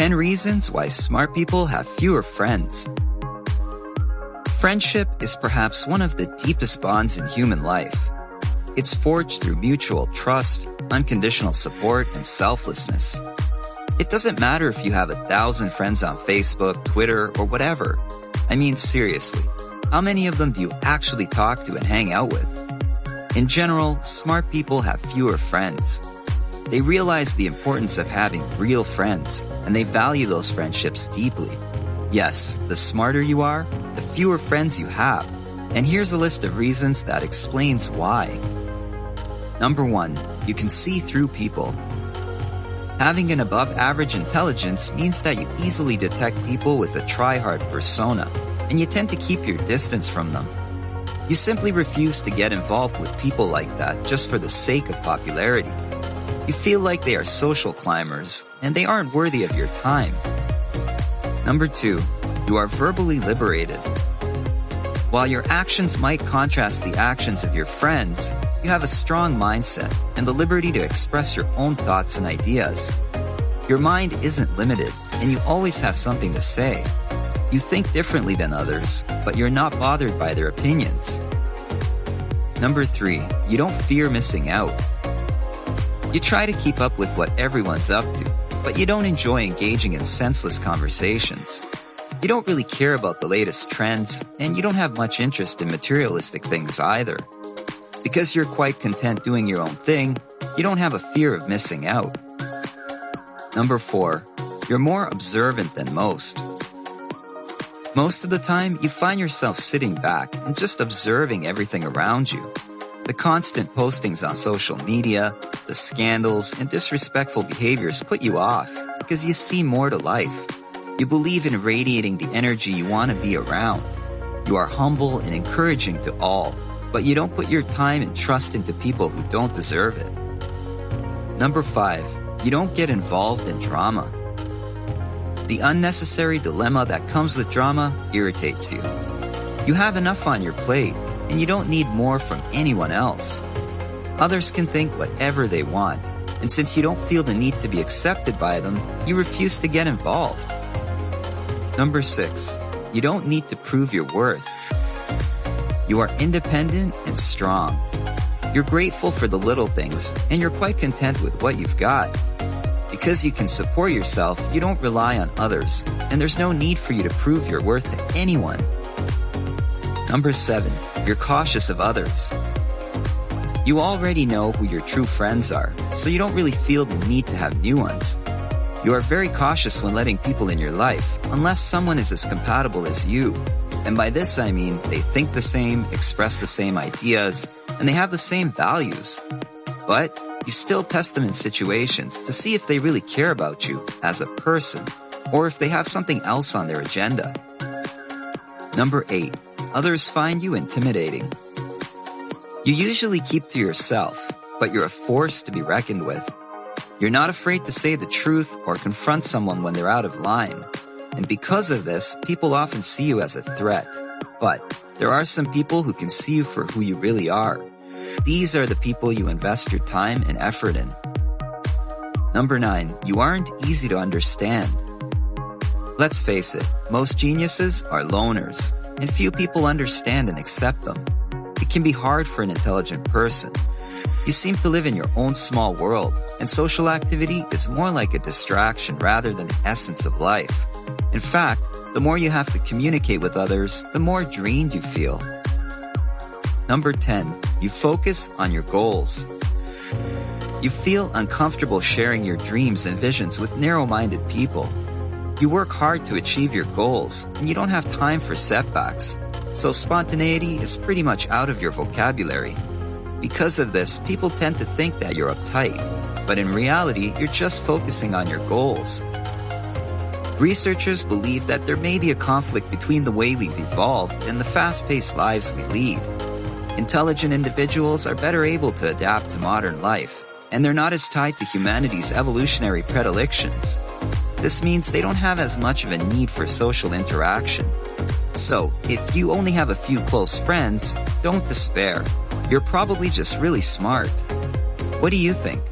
10 reasons why smart people have fewer friends. Friendship is perhaps one of the deepest bonds in human life. It's forged through mutual trust, unconditional support, and selflessness. It doesn't matter if you have a thousand friends on Facebook, Twitter, or whatever. I mean, seriously, how many of them do you actually talk to and hang out with? In general, smart people have fewer friends. They realize the importance of having real friends, and they value those friendships deeply. Yes, the smarter you are, the fewer friends you have. And here's a list of reasons that explains why. Number one, you can see through people. Having an above average intelligence means that you easily detect people with a try-hard persona, and you tend to keep your distance from them. You simply refuse to get involved with people like that just for the sake of popularity. You feel like they are social climbers, and they aren't worthy of your time. Number two, you are verbally liberated. While your actions might contrast the actions of your friends, you have a strong mindset and the liberty to express your own thoughts and ideas. Your mind isn't limited, and you always have something to say. You think differently than others, but you're not bothered by their opinions. Number three, you don't fear missing out. You try to keep up with what everyone's up to, but you don't enjoy engaging in senseless conversations. You don't really care about the latest trends, and you don't have much interest in materialistic things either. Because you're quite content doing your own thing, you don't have a fear of missing out. Number four, you're more observant than most. Most of the time, you find yourself sitting back and just observing everything around you. The constant postings on social media, the scandals, and disrespectful behaviors put you off because you see more to life. You believe in radiating the energy you want to be around. You are humble and encouraging to all, but you don't put your time and trust into people who don't deserve it. Number five, you don't get involved in drama. The unnecessary dilemma that comes with drama irritates you. You have enough on your plate, and you don't need more from anyone else. Others can think whatever they want, and since you don't feel the need to be accepted by them, you refuse to get involved. Number six, you don't need to prove your worth. You are independent and strong. You're grateful for the little things, and you're quite content with what you've got. Because you can support yourself, you don't rely on others, and there's no need for you to prove your worth to anyone. Number seven, you're cautious of others. You already know who your true friends are, so you don't really feel the need to have new ones. You are very cautious when letting people in your life, unless someone is as compatible as you. And by this I mean they think the same, express the same ideas, and they have the same values. But you still test them in situations to see if they really care about you as a person or if they have something else on their agenda. Number eight, others find you intimidating. You usually keep to yourself, but you're a force to be reckoned with. You're not afraid to say the truth or confront someone when they're out of line. And because of this, people often see you as a threat. But there are some people who can see you for who you really are. These are the people you invest your time and effort in. Number nine, you aren't easy to understand. Let's face it, most geniuses are loners, and few people understand and accept them. It can be hard for an intelligent person. You seem to live in your own small world, and social activity is more like a distraction rather than the essence of life. In fact, the more you have to communicate with others, the more drained you feel. Number 10, you focus on your goals. You feel uncomfortable sharing your dreams and visions with narrow-minded people. You work hard to achieve your goals, and you don't have time for setbacks. So spontaneity is pretty much out of your vocabulary. Because of this, people tend to think that you're uptight, but in reality, you're just focusing on your goals. Researchers believe that there may be a conflict between the way we've evolved and the fast-paced lives we lead. Intelligent individuals are better able to adapt to modern life, and they're not as tied to humanity's evolutionary predilections. This means they don't have as much of a need for social interaction. So, if you only have a few close friends, don't despair. You're probably just really smart. What do you think?